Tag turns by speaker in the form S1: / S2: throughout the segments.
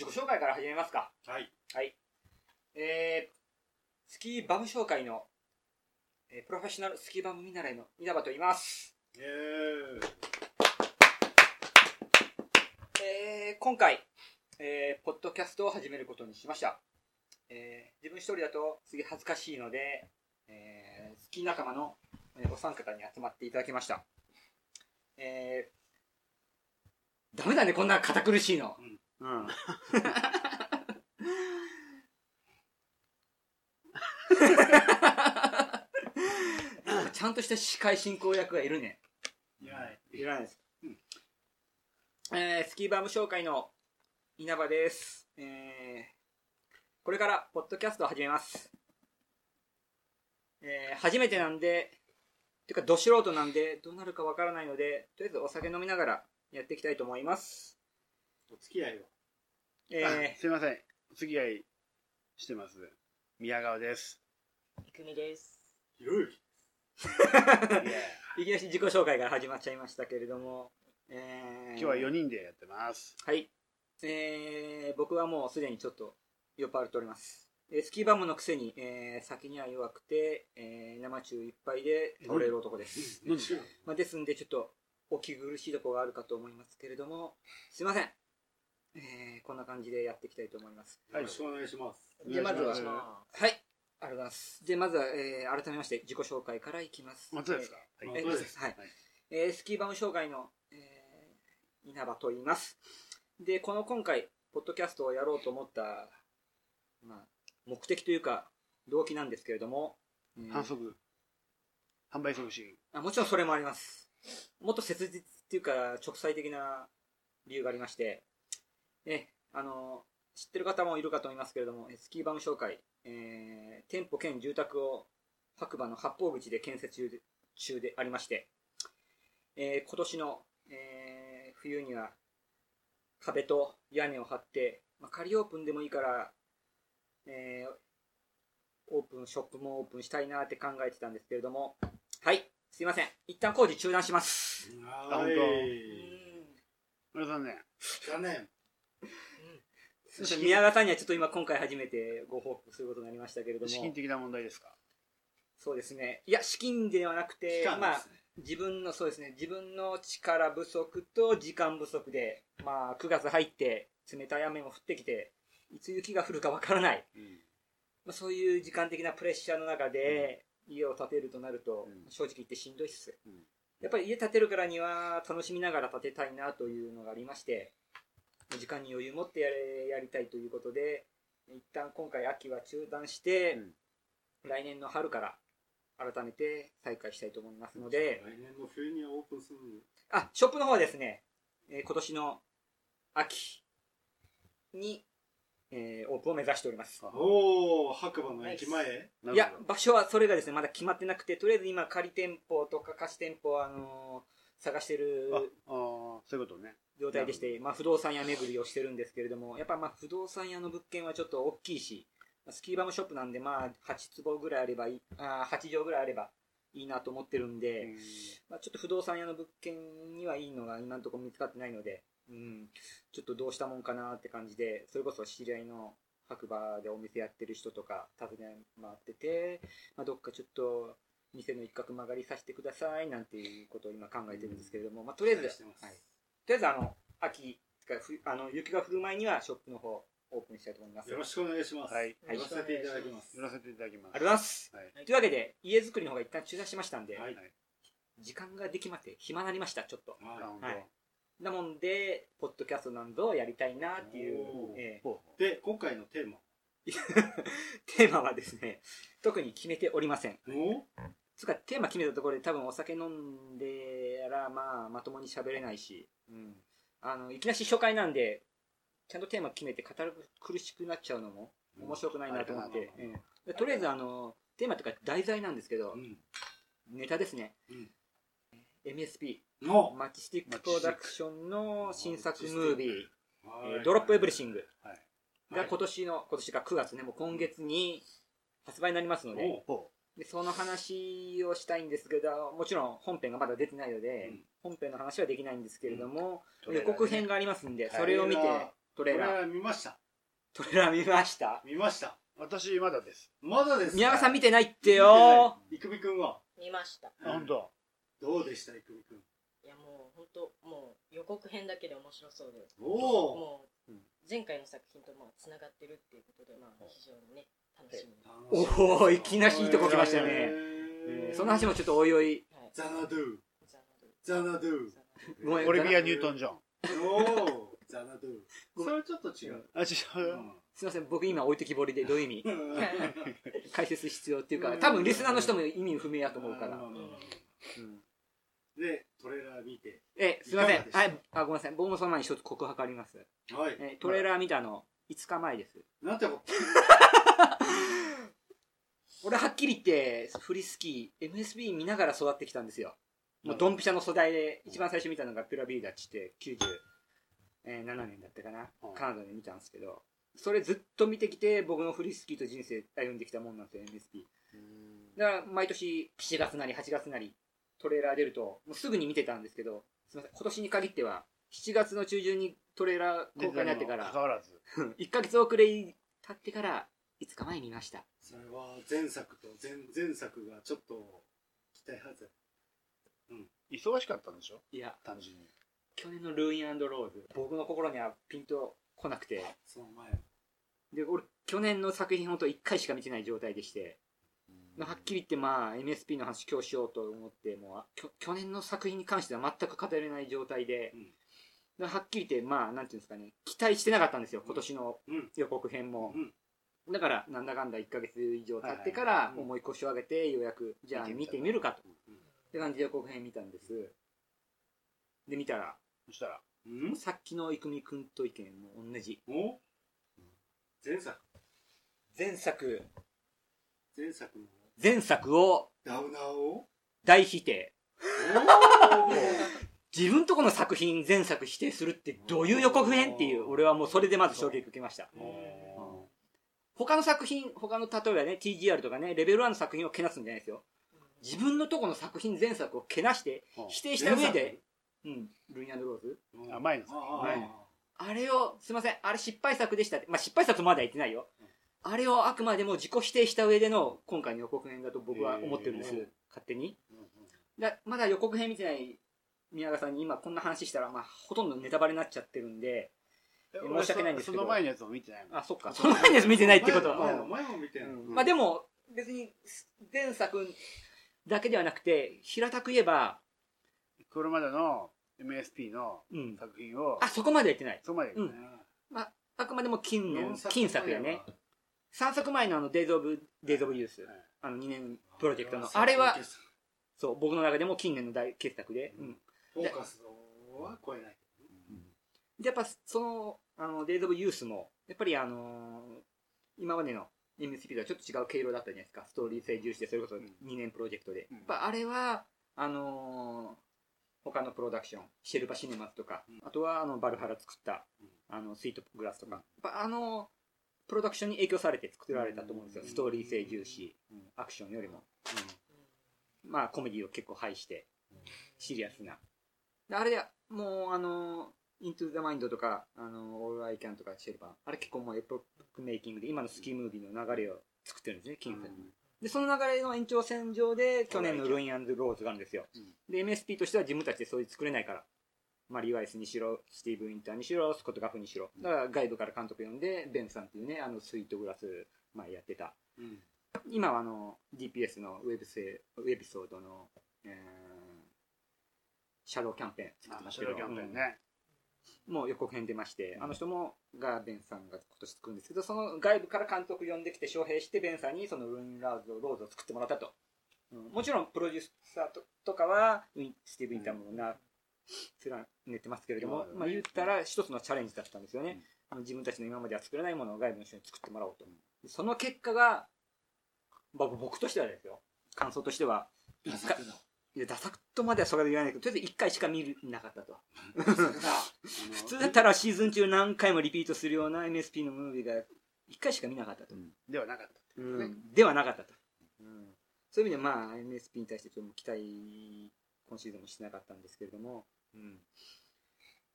S1: 自己紹介から始めますか。
S2: はい。
S1: はい。えー、スキーバム紹介の、えープロフェッショナルスキーバム見習いの稲葉と言います。
S2: イ。
S1: えー、今回、えー、ポッドキャストを始めることにしました。えー、自分一人だとすげえ恥ずかしいので、えー、スキー仲間の、えーお三方に集まっていただきました。えー、ダメだね、こんな堅苦しいの。
S3: うん。
S1: うん ちゃんとした司会進行役がいるね。
S2: いらない。
S1: いらないです。えー、スキーバーム紹介の稲葉です。えー、これからポッドキャストを始めます。えー、初めてなんで、ていうか、ど素人なんで、どうなるかわからないので、とりあえずお酒飲みながらやっていきたいと思います。
S2: お付き合いは。
S1: え
S3: すいません。お付き合いしてます。宮川です。
S4: いくみです。
S2: 広い。
S1: ー、いきなり自己紹介から始まっちゃいましたけれども、えー、
S3: 今日は4人でやってます。
S1: はい。えー、僕はもうすでにちょっと酔っ払っております。えースキーバムのくせに、えー、酒には弱くて、えー、生中いっぱいで倒れる男です。
S3: 飲ん。で
S1: まあ、ですん。で、ちょっとお気苦しいところがあるかと思いますけれども、すいません。えー、こんな感じでやっていきたいと思います。
S2: よろしくお願いします。
S1: で、まずは、はい、
S3: ま
S1: ありがとうございます。で、まずは、えー、改めまして自己紹介からいきます。
S3: 松田ですか
S1: えー
S3: はい
S1: えーです。はい。えースキーバム紹介の、えー稲葉と言います。で、この今回、ポッドキャストをやろうと思った、まあ、目的というか、動機なんですけれども、えー
S3: 反則。販売促進。
S1: あもちろんそれもあります。もっと切実っていうか、直裁的な理由がありまして、え、あの、知ってる方もいるかと思いますけれども、えスキーバム紹介、えー店舗兼住宅を白馬の八方口で建設中で中でありまして、えー今年の、えー冬には壁と屋根を張って、まあ、仮オープンでもいいから、えーオープン、ショップもオープンしたいなって考えてたんですけれども、はい、すいません。一旦工事中断します。
S2: 残念。
S1: 宮川さんにはちょっと今今回初めてご報告することになりましたけれども、
S3: 資金的な問題ですか？
S1: そうですね。いや、資金ではなくて
S2: 期、間
S1: まあ。自分の、そうですね、自分の力不足と時間不足で、まあ、9月入って、冷たい雨も降ってきて、いつ雪が降るかわからない。
S3: うん。
S1: まあ、そういう時間的なプレッシャーの中で、家を建てるとなると、
S3: うん
S1: 正直言ってしんどいっす。
S3: うん
S1: やっぱり家建てるからには楽しみながら建てたいなというのがありまして、時間に余裕持ってやれやりたいということで、一旦今回秋は中断して、来年の春から改めて再開したいと思いますので、
S2: 来年の冬にはオープンするの。
S1: あ、ショップの方はですね、えー今年の秋に、えーオープンを目指しております。
S2: おー、白馬の駅前。
S3: ないる
S1: や場所はそれがですね、まだ決まってなくて、とりあえず今仮店舗とか貸し店舗を、あのー探してる
S3: あ、あーそういうことね。
S1: 状態でして、まあ不動産屋巡りをしてるんですけれども、やっぱまあ不動産屋の物件はちょっと大きいし、まあスキーバムショップなんでまあ8坪ぐらいあればいい、あー8畳ぐらいあればいいなと思ってるんで、
S3: うん。
S1: まあ、ちょっと不動産屋の物件にはいいのが今のところ見つかってないので、うん、ちょっとどうしたもんかなって感じで、それこそ知り合いの白馬でお店やってる人とか訪ね回ってて、まあ、どっかちょっと店の一角曲がりさせてくださいなんていうことを今考えてるんですけれども、まあ、とりあえず、はい、とりあえずあの、秋かふあの雪が降る前にはショップの方オープンしたいと思います。
S2: よろしくお願いします。
S3: はい
S2: やらせていただきます。
S3: 寄らせていただきます。
S1: ありがとうございます。
S3: はい。
S1: というわけで、家づくりの方が一旦中断しましたんで、
S2: はい。
S1: 時間ができまって暇になりました、ちょっと。
S3: あ、
S2: は
S3: 本当。
S1: はいなもんで、ポッドキャストなどをやりたいなっていうえ
S3: ほう
S2: い。で、今回のテーマ。
S1: ー テーマはですね、特に決めておりません。
S2: お
S1: つうか、テーマ決めたところで多分お酒飲んでやら、まあ、まともに喋れないし、うん。あの、いきなし初回なんで、ちゃんとテーマ決めて語る苦しくなっちゃうのも面白くないなと思って、
S2: うん。
S1: とりあえずあの、テーマとか題材なんですけど
S2: う、ん。
S1: ネタですね。
S2: うん。
S1: MSP、
S2: の、
S1: マチスティックプロダクションの新作ムービー、ードロップエブリシング
S3: はい。
S1: が今年の、今年が9月ね、もう今月に発売になりますので、でその話をしたいんですけど、もちろん本編がまだ出てないので、
S2: うん。
S1: 本編の話はできないんですけれども、
S3: うん。
S1: 予告編がありますんで、
S3: はい。
S1: それを見て、
S2: トレーラー。見ました。
S1: トレーラー見ました？
S2: 見ました。
S3: 私まだです。
S2: まだですか？
S1: 宮川さん見てないってよ。
S2: ない。いくみくんは？
S4: 見ました。
S3: あ、本当。
S2: どうでした？いくみくん。
S4: いやもう本当もう予告編だけで面白そうで。
S2: おお
S4: もう
S3: うん。
S4: 前回の作品とまあつながってるっていうことでまあ非常にね
S1: おおいきなりいいとこ来ましたね。
S2: え
S1: えーその話もちょっとおいおい。
S4: はい、
S2: ザナドゥ。
S4: ザナドゥ
S1: ごめん
S3: オリビア・ニュートン・ジョン。
S2: おおザナドゥ。それちょっと違う。
S3: あ、違う。
S1: すいません、僕今置いてきぼりでどういう意味？
S2: うん
S1: 解説必要っていうか、多分リスナーの人も意味不明やと思うから。
S2: で、トレーラー見て。
S1: え、すいません
S2: いかがで。した？
S1: はい、あ、ごめんなさい。僕もその前に一つ告白あります。
S2: はい。
S1: え、トレーラー見たの5日前です。
S2: なんてこと？
S1: 俺はっきり言って、フリスキー、MSB 見ながら育ってきたんですよ。もうドンピシャの素材で、一番最初見たのがピュラビーダッチって97年だったかな
S3: うん。
S1: カナダで見たんですけど、それずっと見てきて、僕のフリスキーと人生歩んできたもんなんですよ、MSB。だから毎年7月なり8月なりトレーラー出ると、もうすぐに見てたんですけど、すみません、今年に限っては、7月の中旬にトレーラー公開になってか
S3: 関
S1: ら、
S3: わらず。
S1: 1ヶ月遅れ経ってから、5日前に見ました。
S2: それは前作と前前作がちょっと期待外れ。
S3: 忙しかったんでしょ？
S1: いや、
S3: 単純に。
S1: 去年のルーインローズ、僕の心にはピンと来なくて、
S2: その前。
S1: で、俺、去年の作品ほんと1回しか見てない状態でして、はっきり言ってまあ MSP の話今日しようと思ってもうあきょ去年の作品に関しては全く語れない状態で、
S2: うん
S1: はっきり言ってまあなんていうんですかね期待してなかったんですよ今年の
S2: うん。
S1: 予告編も、
S2: うん。
S1: だからなんだかんだ1ヶ月以上経ってか
S3: はい
S1: ら
S2: はいはい。
S1: 重い腰を上げてようやくじゃあ見
S3: 見てみ
S1: るかと。
S2: うん
S1: って感じで予告編見たんです。で見たら
S3: そしたら、
S2: うん？
S1: さっきの郁美君と意見も同じ。
S2: お？前作。
S1: 前作。
S2: 前作の。
S1: 前作を
S2: ダウナーを
S1: 大否定。
S2: お
S1: 自分とこの作品前作否定するってどういう予告編っていう俺はもうそれでまず衝撃受けました。
S2: お
S1: 他の作品他の例えばね TGR とかねレベル1の作品をけなすんじゃないですよ。自分のとこの作品前作をけなして否定した上でうん。ルインローズ？
S2: ー
S3: あ前の作
S2: あ
S1: れをすいません。あれ失敗作でしたって。まあ失敗作までは言ってないよ。あれをあくまでも自己否定した上での今回の予告編だと僕は思ってるんです、
S2: えー。
S1: 勝手に。だまだ予告編見てない宮川さんに今こんな話したら、まあ、ほとんどネタバレになっちゃってるんで申し訳ないんですけど。
S3: その前のやつも見てないもん。
S1: あそっかその前のやつ見てないってこと？は、
S2: 前の前も見てない。
S1: うん。まあでも別に前作だけではなくて平たく言えば、
S3: これまでの MSP の
S1: うん、
S3: 作品を、
S1: あそこまでは言ってない。
S3: そこまで言うね。
S1: あくまでも近年近作やね。3作前のあの「デイズ・オブ・デイズ・オブ・ユース
S3: はい」
S1: あの2年プロジェクトの。
S2: あ
S1: あれはそう僕の中でも近年の大傑作で、うん、
S2: フォーカスは超えない。
S1: でやっぱそのあの「デイズ・オブ・ユース」もやっぱりあのー今までの MSP とはちょっと違う毛色だったじゃないですか。ストーリー性重視でそれこそ2年プロジェクトで、
S3: うん。
S1: やっぱあれはあのー他のプロダクションシェルパシネマスとか、
S2: うん。
S1: あとはあのバルハラ作った、
S2: うん。
S1: あのスイートグラスとか、やっぱあのプロダクションに影響されて作られたと思うんですよ、
S2: うん。
S1: ストーリー性重視
S3: うん。
S1: アクションよりも、まあコメディを結構排してシリアスなであれでもうあのイントゥ・ザ・マインドとか、あの、オール・アイ・キャンとか、シェルパス。あれ結構もうエポックメイキングで、今のスキームービーの流れを作ってるんですね、キングさんで、その流れの延長線上で、去年のルイン&ローズがあるんですよ。で、MSP としては自分たちでそういう作れないから。マリー・ワイスにしろ、スティーブ・ウィンターにしろ、スコット・ガフにしろ。だから外部から監督呼んで、ベンさんっていうね、あの、スイートグラス前やってた。
S2: うん
S1: 今はあの、DPS のウェブセウェビソードの、えー、シャドウキャンペーン。作って
S3: あ、
S1: ますけど
S3: シャドウキャンペーンね。
S1: もう予告編出まして、あの人も、が、ベンさんが今年作るんですけど、その外部から監督呼んできて、招聘して、ベンさんにそのルインラーズを、ローズを作ってもらったと。うん。もちろん、プロデューサーととかは、ウィンスティーブ・インターもな、連ねてますけれども、
S3: うん
S1: まあ言ったら一つのチャレンジだったんですよね。あの自分たちの今までは作れないものを外部の人に作ってもらおうと。でその結果が、まあ僕としてはですよ、感想としては、一回、いや、ダサくとまではそれは言わないけど、とりあえず一回しか見るなかったと。普通だったらシーズン中何回もリピートするような MSP のムービーが一回しか見なかったと。
S3: ではなかった。
S1: うん。ではなかったと。うん。そういう意味でまあ MSP に対してちょっと期待、今シーズンもしてなかったんですけれども、うん。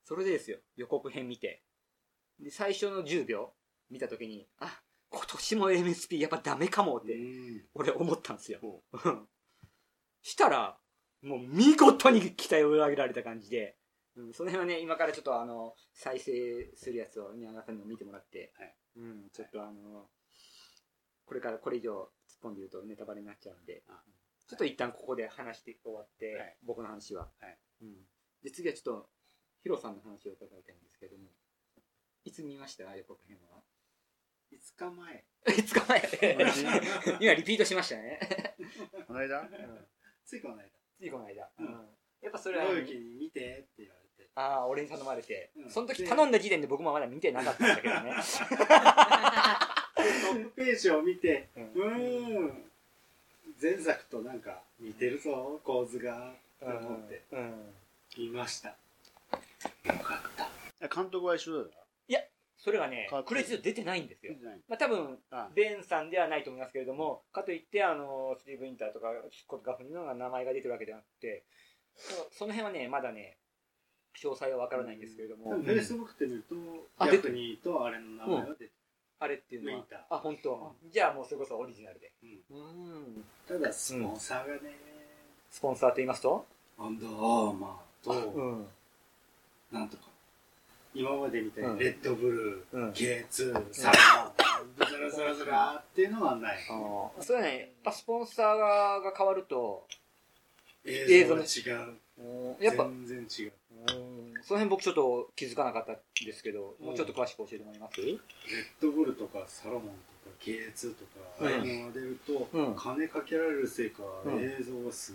S1: それでですよ、予告編見て、で、最初の10秒見たときに、あ、今年も MSP やっぱダメかもって、俺思ったんですよ。う。ん したら、もう見事に期待を裏切られた感じで、うん、その辺はね、今からちょっとあの、再生するやつを宮川さんにも見てもらって、
S3: はい
S1: うん、ちょっとあの、これからこれ以上突っ込んで言うとネタバレになっちゃうんで、
S3: あ
S1: ちょっと一旦ここで話して終わって、
S3: はい
S1: 僕の話は。
S3: はい
S1: うん、で、次はちょっと、ヒロさんの話を伺いたいんですけども、いつ見ました？予告編は。
S2: 5日前。
S1: 5日前 今リピートしましたね。
S3: この間
S2: ついこの間。
S1: ついこの間。
S2: うん
S1: やっぱそれは、
S2: に見てって言われて。
S1: ああ、俺に頼まれて、
S2: うん
S1: その時頼んだ時点で僕もまだ見てなかったんだけどね。
S2: トップページを見て、
S1: う
S2: うーん、前作となんか似てるぞ、構図が、と思って
S1: うん。
S2: 見ました。よかった。
S3: 監督は一緒だよ
S1: それがねクレジット出てないんですよ。まあ多分、
S3: あ
S1: ベンさんではないと思いますけれども、かといって、あの、スティーブ・インターとか、スコット・ガフニーの名前が出てるわけではなくて、そうその辺はね、まだね、詳細はわからないんですけれども、
S2: フェイスブックって見ると、
S1: あ
S2: ヤクニーとあれの名前は出てる。
S1: あれっていうのは。
S2: ウィンター、
S1: あ、本当。じゃあもうそれこそオリジナルで。
S2: うん。
S1: うん。
S2: ただ、スポンサーがね、
S1: スポンサーと言いますと？
S2: アンダーアーマーと、
S1: ん。
S2: なんとか、今までみたい
S1: うん
S2: にレッドブルー、
S1: うん。
S2: K2、サン、ズラズラズラっていうのはない。
S1: ああ、それはね、やっぱスポンサーが変わると、
S2: 映像が違う。
S1: やっぱ、
S2: 全然違う。
S1: うんその辺僕ちょっと気づかなかったんですけど、もうちょっと詳しく教えてもらえます？
S2: レッドブルとかサロモンとか K2 とか、
S1: う
S2: が出ると、
S1: うん
S2: 金かけられるせいか、
S1: うん
S2: 映像がす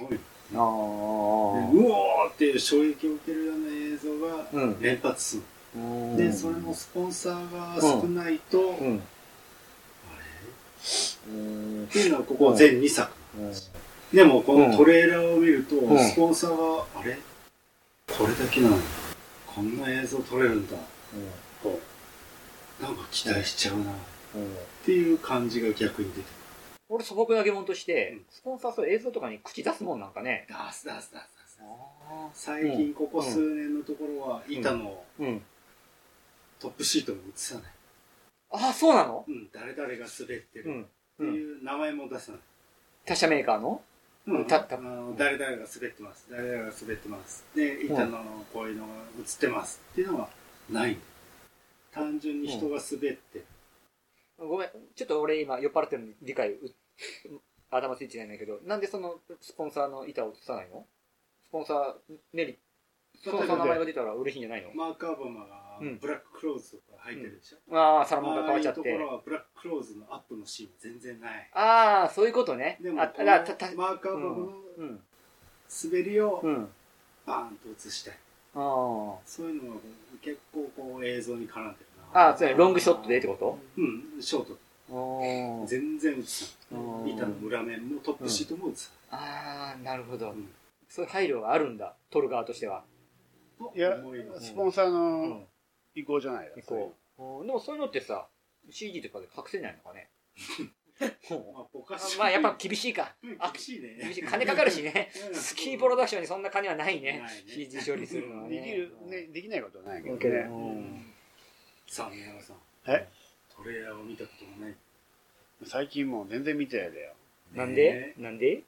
S2: ごい。で
S1: あ
S2: うおーっていう衝撃を受けるような映像が
S1: うん
S2: 連発する。
S1: あ。
S2: で、それのスポンサーが少ないと、
S1: うん。
S2: あ
S1: うん
S2: れっていうのはここ全2作。
S1: うん
S2: でもこのトレーラーを見ると、
S1: ん
S2: スポンサーが、あれ？これだけなのに、こんな映像撮れるんだ。こう、なんか期待しちゃうな。っていう感じが逆に出て
S1: 俺素朴な疑問として、
S2: うん
S1: スポンサーそう映像とかに口出すもんなんかね。
S2: くる。出す出す出す出す。
S1: あ
S2: 最近ここ数年のところは、板の
S1: うん。
S2: トップシートに映さない。
S1: ああ、そうなの？
S2: うん、誰々が滑ってる
S1: うん。
S2: っていう名前も出さない。
S1: 他社メーカーの？
S2: うん、
S1: たた
S2: 誰々が滑ってます。誰々が滑ってます。で、板のこういうのが映ってますっていうのはない単純に人が滑ってる。
S1: ごめん、ちょっと俺今酔っ払ってるのに理解う、頭ついてないんだけど、なんでそのスポンサーの板を映さないの？スポンサー、メリ、スポンサーの名前が出たら嬉しいんじゃないの？
S2: マーク・アバマが
S1: うん
S2: ブラッククローズとか入ってるでしょ、
S1: ああ、サラモンが変
S2: ああ
S1: わっちゃって
S2: いうところ。はブラッククローズのアップのシーンは全然ない。
S1: ああ、そういうことね。
S2: でも、
S1: あ、た
S2: マーク・アバマの
S1: うん。
S2: 滑りを
S1: うん。
S2: バーンと映したい。
S1: あ
S2: そういうのが結構こう映像に絡んでる
S1: あ。そうや、ロングショットでってこと？
S2: うん、ショート。
S1: あ
S2: 全然映さ
S1: うん
S2: ない。板の裏面もトップシートも映さ
S1: あー、なるほどそういう配慮があるんだ、撮る側としては。
S2: と
S3: いや
S2: 思います
S3: スポンサー
S1: う
S3: の
S1: ん。
S3: 意向じゃないよ
S1: 行こう。うんでもそういうのってさ、CG とかで隠せないのかね。ほ
S2: まあ、ぼか
S1: う
S2: し
S1: まあやっぱ厳しいか。
S2: うん
S1: あ
S2: 厳しいね。
S1: 厳しい。金かかるしね。
S2: うん
S1: スキープロダクションにそんな金はないね
S2: ないね。
S1: CG 処理するのはね。
S3: できる、ね、できないことはないけどね。
S1: うん
S2: さあ、宮川さん。
S3: え？
S2: トレーラーを見たこともない。
S3: 最近もう全然見てないだよ。
S1: なんで？なんで？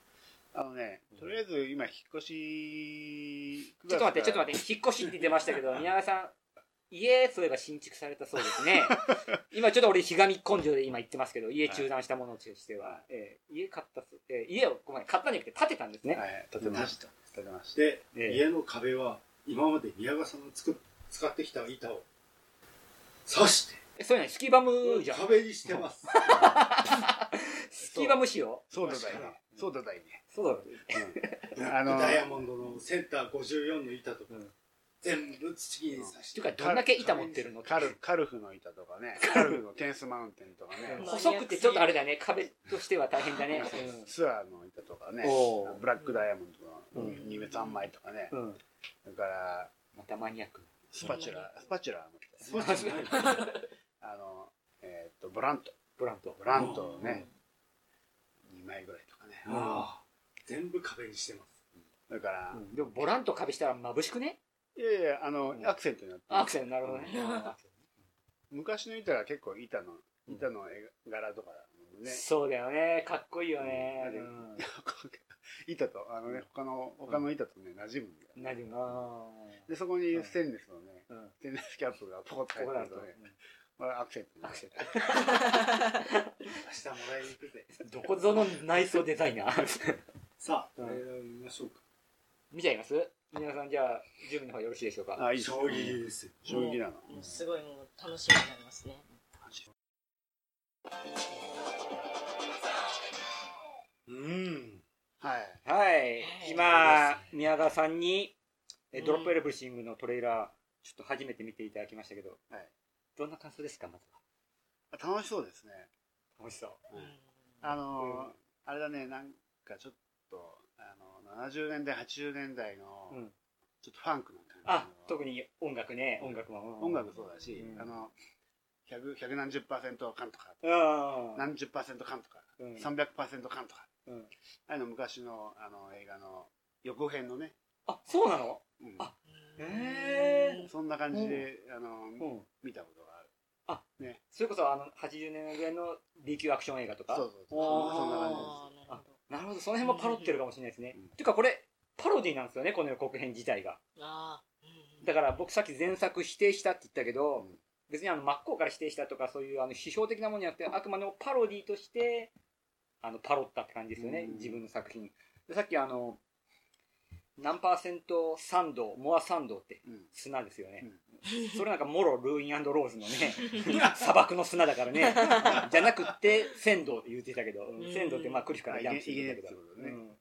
S3: あのね、とりあえず今引っ越し、
S1: ちょっと待って、ちょっと待って、引っ越しって言ってましたけど、宮川さん、家、そういえば新築されたそうですね。今ちょっと俺、ひがみ根性で今言ってますけど、家中断したものとしては、えー家買ったえー家を、ごめん、買ったんじゃなくて建てたんですね。
S3: はい、建てました。建てました。
S2: で、
S1: ええ
S2: 家の壁は、今まで宮川さんの作っ使ってきた板を刺して、
S1: えそういうのスキーバムじゃん。
S2: 壁にしてます。
S1: スキーバム仕様
S3: そう。だだいね。そうだだいね。
S1: そうだろ。
S2: ブラックダイヤモンドのセンター54の板とか、
S1: うん。
S2: 全部土に刺して。
S1: っていうか、どんだけ板持ってるの？
S3: カルカルフの板とかね、カルフのテンスマウンテンとかね、
S1: 細くてちょっとあれだね、壁としては大変だね。
S3: ツアーの板とかね。ブラックダイヤモンドの
S1: うん。
S3: 2目3枚とかね、
S1: うん。
S3: それから
S1: またマニアック。
S3: スパチュラ、スパチュラの板
S2: そうじゃない
S3: あの、えーっと、ブラント。
S1: ブラント。
S3: ブラントをね、2枚ぐらいとかね。
S2: 全部壁にしてます。
S3: それから
S1: う、んでも、ボラント壁したら眩しくね？
S3: いやいや、あの、アクセントになってる
S1: アクセント、なるほどね。
S3: 昔の板が結構板の、板の絵柄とかだもんね。
S1: そうだよね。かっこいいよね。
S3: う
S1: うんん。
S3: 板と、あのね、他の、他の板とね、馴染むんだよ。
S1: なるな
S3: で、そこにステンレスのね、
S1: うん。
S3: ステンレスキャップがポコッ
S1: と
S3: 入ってるとね、これアクセントになって
S2: 明日もらいに行くぜ。
S1: どこぞの内装デザイナー。
S2: さあ、
S1: うん
S2: これを見ましょうか。
S1: 見ちゃいます？皆さんじゃあ、準備の方よろしいでしょうか。
S3: あ、いいです
S2: 衝撃ですよ。
S3: 衝撃なの。
S4: もうすごいもう楽しみになりますね。
S2: うん。
S3: はい。
S1: はい。今、宮川さんに、え
S4: うん
S1: ドロップエレブリシングのトレーラー、ちょっと初めて見ていただきましたけど、
S3: はい
S1: どんな感想ですか、まず
S3: 楽しそうですね。
S1: は。楽しそう。
S3: あのー
S1: うん
S3: あれだね、なんかちょっと、あの、70年代、80年代の、
S1: うん
S3: ちょっとファンクな感じの。
S1: あ、特に音楽ね、音楽も。
S3: 音楽そうだし、
S1: うん
S3: あの、百、百何十パーセントカンとか、
S1: うん。
S3: 何十パーセントカンとか、
S1: うん
S3: 三百パーセントカンとか、
S1: うん
S3: ああいうの昔の、あの、映画の予告編のね、
S1: あ、そうなの？
S3: うん
S1: あへー
S3: そんな感じで、あの、
S1: うん。
S3: 見たことがある。
S1: それこそ、あの、80年ぐらいの B 級アクション映画とか？
S3: そうそうそう。そんな感じです。
S4: あーなるほど。
S1: なるほど、その辺もパロってるかもしれないですね。
S3: うん
S1: ていうか、これ、パロディなんですよね、この予告編自体が。
S4: あーうん
S1: だから僕さっき前作否定したって言ったけど、
S3: うん
S1: 別にあの真っ向から否定したとかそういうあの批評的なものじゃなくてあくまでもパロディとしてあのパロったって感じですよね、
S3: うん。
S1: 自分の作品。でさっきあの何パーセントサンドモアサンドって
S3: うん。
S1: 砂ですよね、それなんかもろルーインローズのね 砂漠の砂だからね。じゃなくって鮮度って言ってたけど、うん。
S4: うん
S1: 鮮度ってまあクリフからジャンプしてたけど、うん。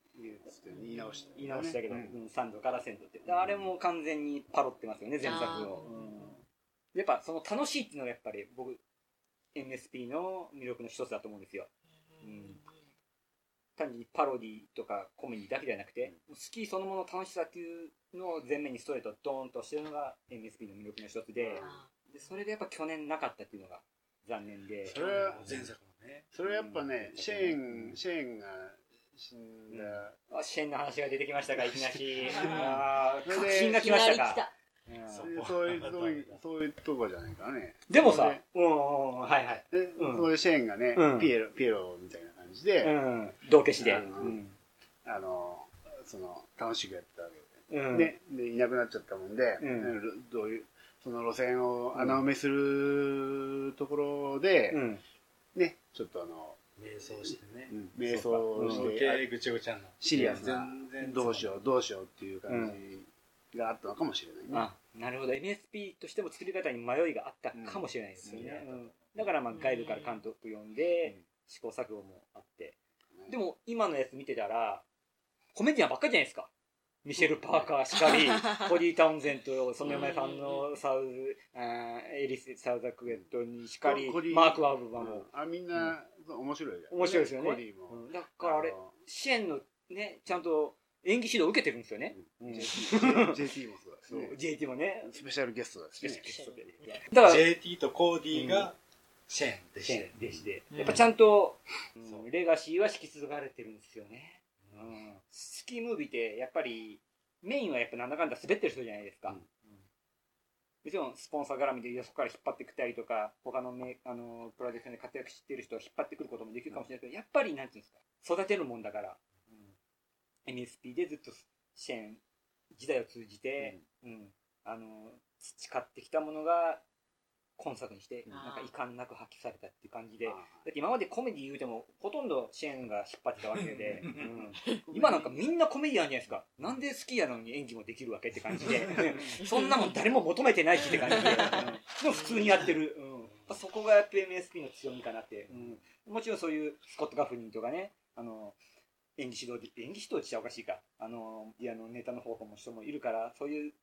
S3: 言い直した、
S1: 言い直したけど、
S3: う
S1: うんん、サンドから鮮度って。であれも完全にパロってますよね、前作を。やっぱその楽しいっていうのがやっぱり僕、MSP の魅力の一つだと思うんですよ。うん単にパロディとかコメディだけじゃなくて、スキーそのものの楽しさっていうのを前面にストレートドーンとしてるのが MSP の魅力の一つで、
S4: あ
S1: でそれがやっぱ去年なかったっていうのが残念で。
S3: それは
S2: 前作もね。
S3: それはやっぱね、
S1: うん
S3: シェーン、シェーンが死んだ、
S1: あシェンの話が出てきましたか、いきなり。
S4: う ん
S1: あー
S3: それで
S1: 確信が
S4: 来
S1: ましたか。
S3: そういう、そういう、そういう、とこじゃないかね。
S1: でもさ
S3: で、
S1: うん。はいはい。
S3: で、
S1: うん。
S3: そこでシェーンがね、
S1: うん。
S3: ピエロ、ピエロみたいな感じで、
S1: うん、道化師で。
S3: うん
S1: うん。
S3: あの、その、楽しくやってたわけ
S1: うん。
S3: で。で、で、いなくなっちゃったもんで、
S1: うん。
S3: どういう、その路線を穴埋めするところで、
S1: うん。
S3: ね、ちょっとあの、
S2: 瞑想してね。
S3: 瞑想し
S2: 余
S3: て、
S2: 計ぐちゃぐちゃにな
S3: シリアスな。
S2: 全然。
S3: どうしよう、どうしようっていう感じがあったのかもしれないね。
S1: あ、なるほど。MSP としても作り方に迷いがあったかもしれないですよね。うん。だから、まあ、外部から監督呼んで、試行錯誤もあって。でも、今のやつ見てたら、コメディアンばっかりじゃないですか。ミシェル・パーカーしかり、コディ・タウンゼント、その前さんのサウズ、エリス・サウザクエットにしかりマーク・アブバも。
S3: あ、みんな、面白い
S1: 面白いですよね。だからあれ、
S3: の
S1: 支援のね、ちゃんと演技指導を受けてるんですよね。うん
S3: JT, もそうだしね。
S1: JT もね。
S3: スペシャルゲストだしね。
S1: だから、
S2: JT とコーディがシェーンでして。
S1: 弟子で。
S4: うん
S1: やっぱちゃんと、
S2: そう
S1: レガシーは引き継がれてるんですよね。うんスキームービーって、やっぱり、メインはやっぱなんだかんだ滑ってる人じゃないですか。もちろん、スポンサー絡みでよそから引っ張ってきたりとか、他のメあのプロダクションで活躍してる人を引っ張ってくることもできるかもしれないけど、やっぱり、なんていうんですか、育てるもんだから、MSP でずっと支援、時代を通じて、うん、あの、培ってきたものが、今作にして、
S4: うん。
S1: なんか遺憾なく発揮されたっていう感じで、だ
S3: あ
S1: って今までコメディ言うても、ほとんど支援が引っ張ってたわけで、うん。
S3: ー
S1: 今なんかみんなコメディアンじゃないですか。なんで好きやのに演技もできるわけって感じで、そんなもん誰も求めてないしって感じで、うん。でも普通にやってる。うん。そこがやっぱ MSP の強みかなって、うん。もちろんそういうスコット・ガフニーとかね、あの、演技指導で、演技指導っゃおかしいか。あの、いや、あの、ネタの方法も人もいるから、そういう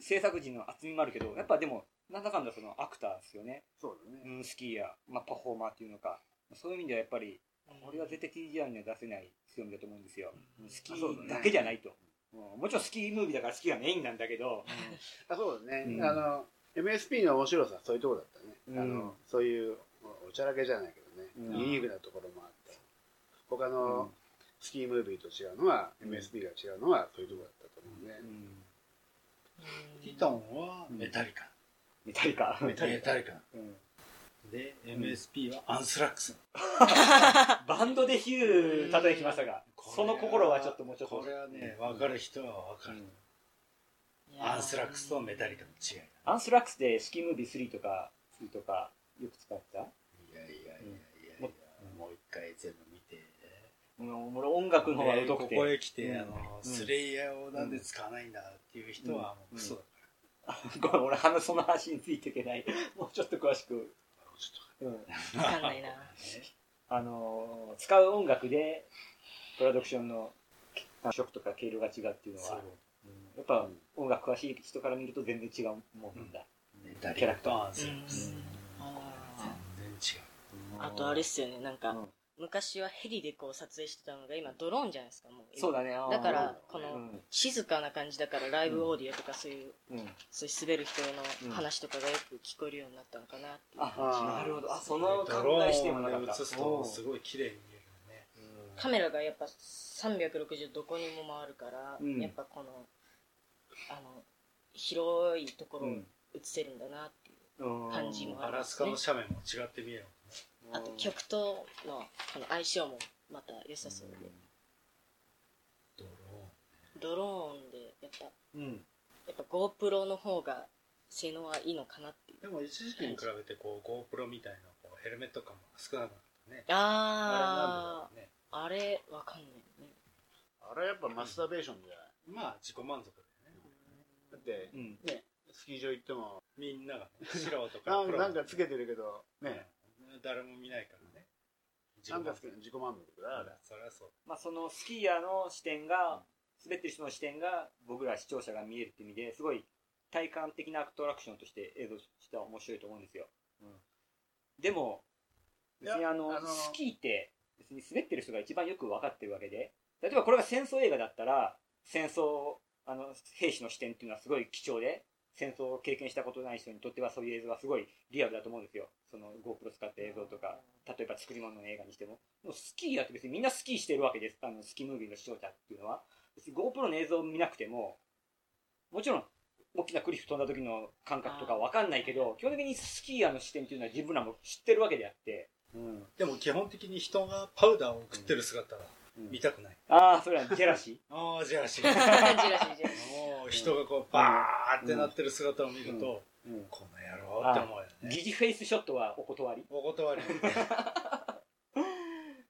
S1: 制作陣の厚みもあるけど、やっぱでも、なんだかんだそのアクターですよね。
S3: そうだね。
S1: うん、スキーや、まあ、パフォーマーっていうのか。そういう意味ではやっぱり、これは絶対 TGR には出せない強みだと思うんですよ。スキーだけじゃないと。うん。もちろんスキームービーだからスキーがメインなんだけど、
S3: あそうだね、
S1: うん。
S3: あの MSP の面白さはそういうところだったね、
S1: うん。
S3: あのそういうおちゃらけじゃないけどね、
S1: うん。
S3: ユニークなところもあって。他のスキームービーと違うのは、
S1: うん
S3: MSP が違うのはそういうところだったと思うね、
S1: うん
S2: ティトンはメタリカ。
S1: メタリカ。
S3: メタリカ
S2: で、MSP はアンスラックス。
S1: バンドでヒュー例えきましたが、その心はちょっともうちょっと。
S2: これはね、分かる人は分かる。アンスラックスとメタリカの違いだ。
S1: アンスラックスでスキームービー3とか、2とか、よく使ってた？
S2: いやいやいやいやいや、もう一回全部
S1: う俺音楽の方が
S2: でこ
S1: 疎くて。
S2: こへ来て、
S1: うん
S2: あの、スレイヤーをなんで使わないんだっていう人はもうクソだか
S1: ごめん俺話その話についていけない。もうちょっと詳しく。
S2: ら。ちょっ
S1: うん。
S4: わかんないな。
S1: あのー使う音楽で、プロダクションの色とか毛色が違うっていうのは、
S2: う
S1: うんやっぱ音楽詳しい人から見ると全然違うもんなんだ。
S2: メタリカとアンスラックス。
S4: あ
S2: 全然違う。
S4: ーあとあれっすよね、なんか、
S1: うん
S4: 昔はヘリでこう撮影してたのが今ドローンじゃないですか、もう。
S1: そうだね。
S4: だから、この、
S1: うん
S4: 静かな感じだからライブオーディオとかそういう、
S1: うん。
S4: そういう滑る人の話とかがよく聞こえるようになったのかなっていう。
S1: あ、なるほど。あ、その考えしてもなかった。
S2: ーンで映すとすごい綺麗に見えるよね。
S4: カメラがやっぱ360どこにも回るから、
S1: うん
S4: やっぱこの、あの、広いところを
S1: うん
S4: 映せるんだなっていう。
S1: うん
S4: 感じも
S2: アラスカの斜面も違って見える
S4: あと曲とのこの相性もまた良さそうで。
S2: ドロ
S4: ドローンでやっぱ、
S1: うん。
S4: やっぱ GoPro の方が性能はいいのかなっていう。
S2: ーン。でも一時期に比べてこう GoPro みたいなこうヘルメット感も少なくなったね。
S4: あ
S2: あれなんだろうね。
S4: ー、あれ、わかんないね。
S3: あれやっぱマスターベーションじゃない？
S2: まあ自己満足だよね。
S3: だって
S1: うん。
S3: ねスキー場行っても
S2: みんながね、素人か
S3: なんかつけてるけどね
S2: うん誰も見ないからね。
S3: なんかつけて自己満足だあれ
S2: そりゃそう。
S1: まあ、そのスキーヤーの視点が、滑ってる人の視点が、僕ら視聴者が見えるって意味で、すごい体感的なアトラクションとして映像としては面白いと思うんですよ。でも、別にあの、
S3: あの
S1: スキーって、別に滑ってる人が一番よく分かってるわけで、例えばこれが戦争映画だったら、戦争、あの、兵士の視点っていうのはすごい貴重で、戦争を経験したことない人にとってはそういう映像はすごいリアルだと思うんですよ。その GoPro 使った映像とか、例えば作り物の映画にしても。もうスキーヤーって別にみんなスキーしてるわけです。あの、スキームービーの視聴者っていうのは。GoPro の映像を見なくても、もちろん、大きなクリフ飛んだ時の感覚とかわかんないけど、基本的にスキーヤーの視点っていうのは自分らも知ってるわけであって、うん。
S2: でも基本的に人がパウダーを食ってる姿は見たくない。
S1: ああ、それはジェラシ
S2: ああ、ジェラシー。
S4: ジェラシージェラシー
S2: もう人がこうバーってなってる姿を見ると、
S1: ー。うん。
S2: この野郎って思うよね。
S1: 疑似フェイスショットはお断り
S2: お断り。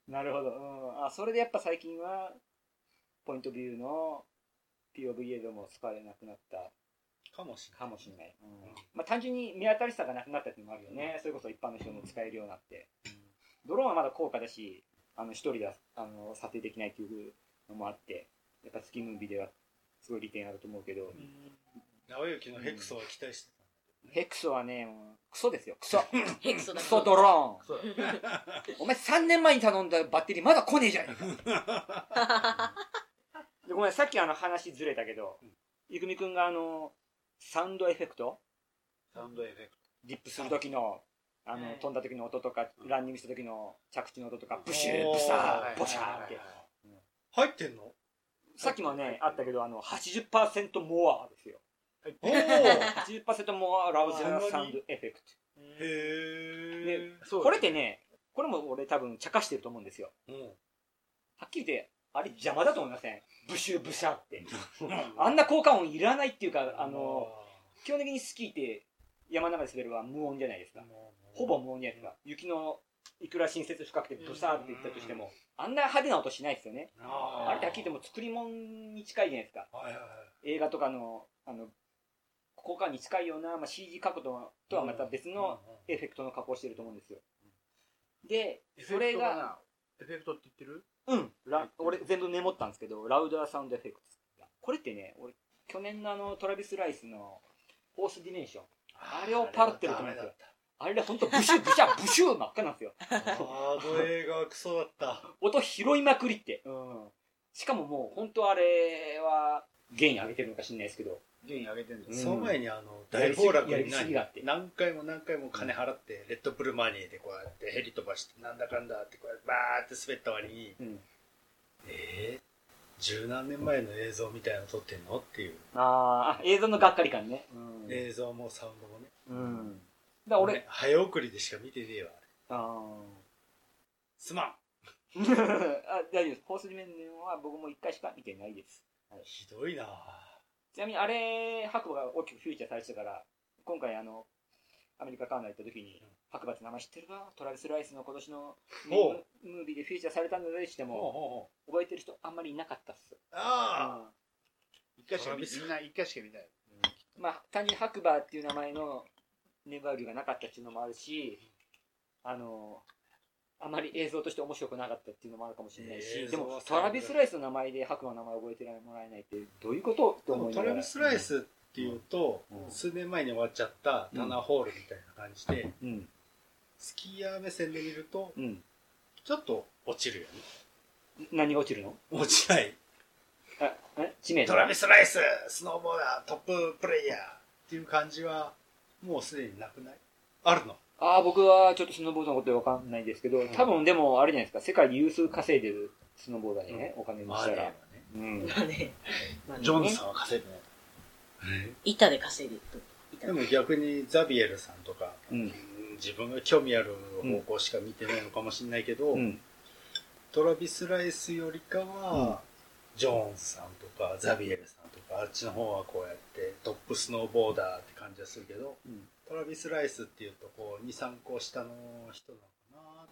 S1: なるほど。うん。あ、それでやっぱ最近は、ポイントビューの POV 映像も使われなくなった
S2: かもしれない。
S1: かもしれない。うん。まあ単純に目当たりさがなくなったっていうのもあるよね。それこそ一般の人も使えるようになって。ドローンはまだ高価だし、あの、一人では、あの、撮影できないっていうのもあって、やっぱスキームービーではすごい利点あると思うけど、
S2: 直行のヘクソは期待してた
S1: ヘクソはね、クソですよ、クソ。
S4: ヘクソだ
S1: クソドローン。お前3年前に頼んだバッテリーまだ来ねえじゃねえか。でごめん、さっきあの話ずれたけど、ゆくみくんがあの、サウンドエフェクト？
S3: サウンドエフェク
S1: ディップする時の、あの、
S4: はい
S1: 飛んだ時の音とか、ランニングした時の着地の音とか、ブシュー、ブサー、
S3: はい
S1: ボシャーって。
S2: 入ってんの？
S1: さっきもね、あったけど、あの、80% more ですよ。
S2: おお
S1: 80% more louder sound effect。
S2: へえ。
S1: これってね、これも俺多分茶化してると思うんですよ。
S2: うん。
S1: はっきり言って、あれ邪魔だと思いません？ブシューブシャーって。あんな効果音いらないっていうか、あの、基本的にスキーって山の中で滑るは無音じゃないですか。ほぼ無音じゃないですか。雪のいくら新雪深くてブサーって言ったとしても、あんな派手な音しないですよね。
S2: あ
S1: あれはっきり言っても作り物に近いじゃないですか。映画とかの、あの、効果に近いような、まあ、CG 角度とはまた別のエフェクトの加工をしてると思うんですよ。で、それが、
S3: がエフェクトって言ってる？
S1: うん、ラ俺全部メモったんですけど、ラウダーサウンドエフェクト。これってね、俺、去年のあの、トラビス・ライスの、フォースディメンション。あれをパルってると思うんですよあれでほんとブシュブシャブシュー真っ赤なんですよ。
S2: ハード映画はクソだった。
S1: 音拾いまくりって。うん。しかももう、本当あれは、ゲイン上げてるのか知んないですけど、
S3: ゲイン上げてんだよ
S1: うん
S2: その前にあの、大暴落に
S1: すぎだって
S2: 何回も何回も金払って、レッドブルマニーでこうやってヘリ飛ばして、なんだかんだってこうやってバーって滑った割に、
S1: うん。
S2: えー、十何年前の映像みたいなの撮ってんのっていう。
S1: あーあ、映像のがっかり感ね。うん。
S2: 映像もサウンドもね。
S1: うん。だ俺、
S2: ね早送りでしか見てねえわ。
S1: あ
S2: すまん。
S1: ー あ、大丈夫です。フォースディメンは僕も一回しか見てないです。
S2: ひどいな。
S1: ちなみにあれ、白馬が大きくフューチャーされてたから、今回あの、アメリカカーナ行った時に、白馬って名前知ってるか？トラビス・ライスの今年のム
S2: ほ
S1: ービーでフューチャーされたのでしても、覚えてる人あんまりいなかったっす。
S2: ああ
S1: うん。
S2: 一回しか見みんな一回しか見ない。
S1: まあ、単に白馬っていう名前のネバーリューがなかったっていうのもあるし、あの、あまり映像として面白くなかったっていうのもあるかもしれないし、でも
S2: は
S1: トラビス・ライスの名前で白馬の名前覚えてもらえないってどういうことって思いながら
S2: トラビス・ライスっていうと、
S1: うん
S2: 数年前に終わっちゃったタナーホールみたいな感じで、
S1: うん。
S2: スキーヤー目線で見ると、
S1: うん。
S2: ちょっと落ちるよね。
S1: 何が落ちるの？
S2: 落ちない。
S1: あ、え？知名度
S2: トラビス・ライス、スノーボーダー、トッププレイヤーっていう感じは、もうすでになくない？あるの？
S1: ああ、僕はちょっとスノーボードのことわかんないですけど、多分でもあれじゃないですか、世界で有数稼いでるスノーボーダーにね、お金にしたら。
S2: マネーはね。
S1: うん。
S4: まあね、まあね
S2: ジョンさんは稼いでない？
S4: 板で稼いでると。板
S2: でも逆にザビエルさんとか、
S1: うん
S2: うん自分が興味ある方向しか見てないのかもしれないけど、
S1: うん。
S2: トラビス・ライスよりかは、ジョーンズさんとかザビエルさんあっちの方はこうやってトップスノーボーダーって感じがするけど、
S1: うん
S2: トラビス・ライスっていうとこう23個下の人なのか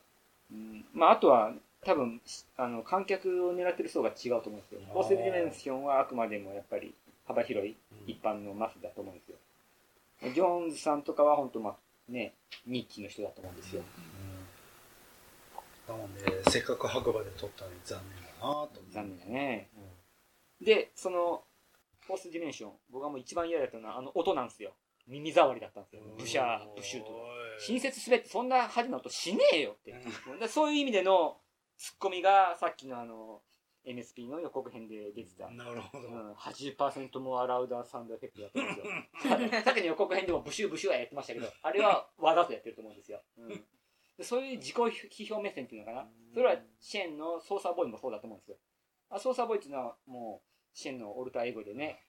S1: うんまあ、あとは、多分、あの、観客を狙ってる層が違うと思うんですよ。
S2: あー
S1: スディメンションはあくまでもやっぱり幅広い
S2: な、
S1: 一般のマスだと思うんですよ。ジョーンズさんとかは本当まあ、ね、ニッチの人だと思うんですよ。
S2: なのでせっかく白馬で撮ったのに残念だなと
S1: 残念だね。で、その、フォースディメンション、僕はもう一番嫌だったのは、あの音なんですよ。耳障りだったんですよ。ブシャー、ブシューとか。新設滑ってそんな派手な音しねえよって。でそういう意味でのツッコミがさっきのあの MSP の予告編で出てた、
S2: なるほど、
S1: うん、80%もアラウダーサウンドエフェクトだったんですよ。さっきの予告編でもブシューブシューはやってましたけどあれはわざとやってると思うんですよ、うん、でそういう自己批評目線っていうのかな。それはシェーンの操作ボーイもそうだと思うんですよ。あ操作ボーイっていうのはもうシェーンのオルターエゴでね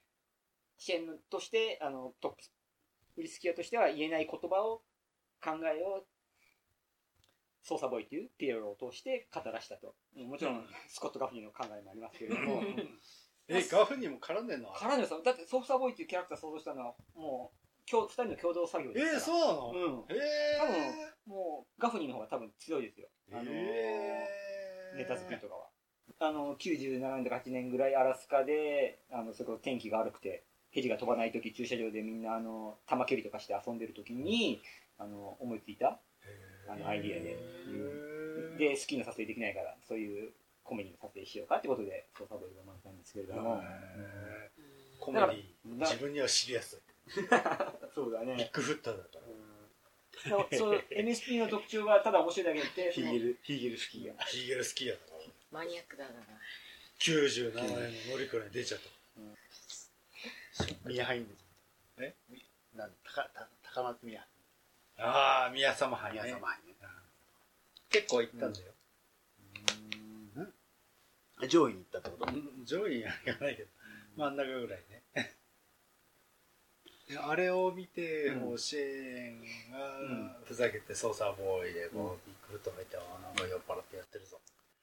S1: シェーンとしてあのトップウリスキアとしては言えない言葉を考えを操作ボーイというピエロを通して語らしたと。うんもちろん、スコット・ガフニーの考えもありますけれども。
S2: えガフにも絡んでんの？
S1: 絡んでさ、だって操作ボーイっていうキャラクター想像したのは、もう、今日、二人の共同作業
S2: え
S1: ですから。
S2: ー、そうなの、
S1: うん。
S2: ええ
S1: 多分、もう、ガフニーの方が多分強いですよ。あのー
S2: えー
S1: ネタ作りとかは。あの、97年とか8年ぐらいアラスカで、あの、そこ天気が悪くて、ヘリが飛ばない時駐車場でみんな、あの、玉蹴りとかして遊んでる時に、あの、思いついた、あの、アイディアで。うんで、スキーの撮影できないから、そういうコメディの撮影しようかってことで、操作ボーイが生まれたんですけれども。
S2: コメディ
S1: だ
S2: 自分にはシリアス
S1: そうだね。
S2: ビッグフッターだから
S1: そうそう MSP の特徴がただ面白いだけで、
S2: ヒーゲ
S1: ル、ヒーゲルスキーが。
S2: ヒーゲルスキーだから
S4: マニアックだな。
S2: 97年の乗り換え出ちゃった。
S3: 宮入ん。でえ？みなん高た高松宮
S2: ああ宮様杯ね。
S3: 宮様杯ね。
S2: 結構行ったんだよ、
S3: 上位に行ったってこと？
S2: うん上位は行かないけど。真ん中ぐらいね。であれを見て、
S1: うん。
S2: もうシェーン
S1: うん。
S2: がふざけて操作ボーイでこうビッグフットがいてあーなんか酔っ払ってやってるぞ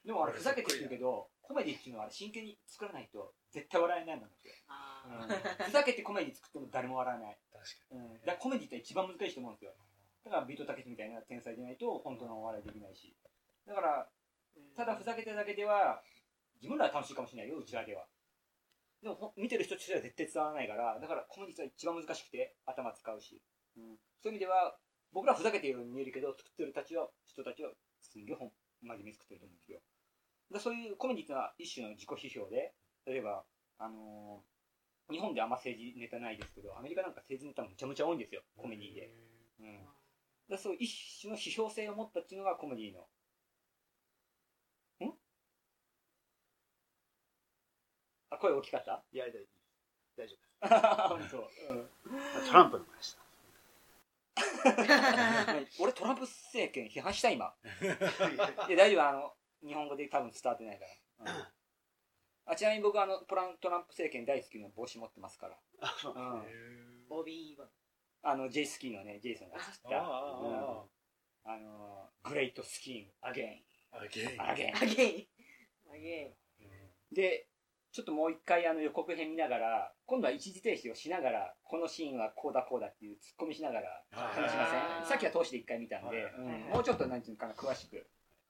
S1: でもあれふざけてるけど、コメディっていうのはあれ真剣に作らないと絶対笑えないんだもんって。
S4: あ
S1: うんふざけてコメディ作っても誰も笑わない。
S2: 確か
S1: うん。だコメディって一番難しいと思うんですよ。だからビートたけしみたいな天才でないと本当のお笑いできないし。だから、ただふざけてるだけでは、自分らは楽しいかもしれないよ、うちらでは。でもほ見てる人としては絶対伝わらないから、だからコメディって一番難しくて頭使うし。うん。そういう意味では、僕らふざけてるように見えるけど、作ってるたちは、人たちは、すんげえ本、真面目に作ってると思うんですよ。でそういうコメディっていうのは一種の自己批評で、例えば、あのー日本であんま政治ネタないですけど、アメリカなんか政治ネタむちゃむちゃ多いんですよ、コメディで。うん。でそういう一種の批評性を持ったっていうのがコメディの。ん？あ、声大きかった？
S3: いやいや大丈
S1: 本当。うん。
S3: 夫トランプの話した
S1: 俺トランプ政権批判した今。いや、大丈夫、あの、日本語で多分伝わってないから。うんあちなみに僕はあのトラントランプ政権大好きの帽子持ってますから。うん
S4: オビーワン。
S1: あの、ジェイスキーのね、ジェイソンが作った、
S3: ああ
S1: うんあの、グレートスキーム、アゲ
S3: イ。
S1: イン、アゲイン。
S4: アゲイン。アゲ
S1: で、ちょっともう一回あの予告編見ながら、今度は一時停止をしながら、このシーンはこうだこうだっていうツッコミしながら話しません？さっきは通しで一回見たんで、
S3: はい。
S1: うん。もうちょっとなんていうのかな、詳しく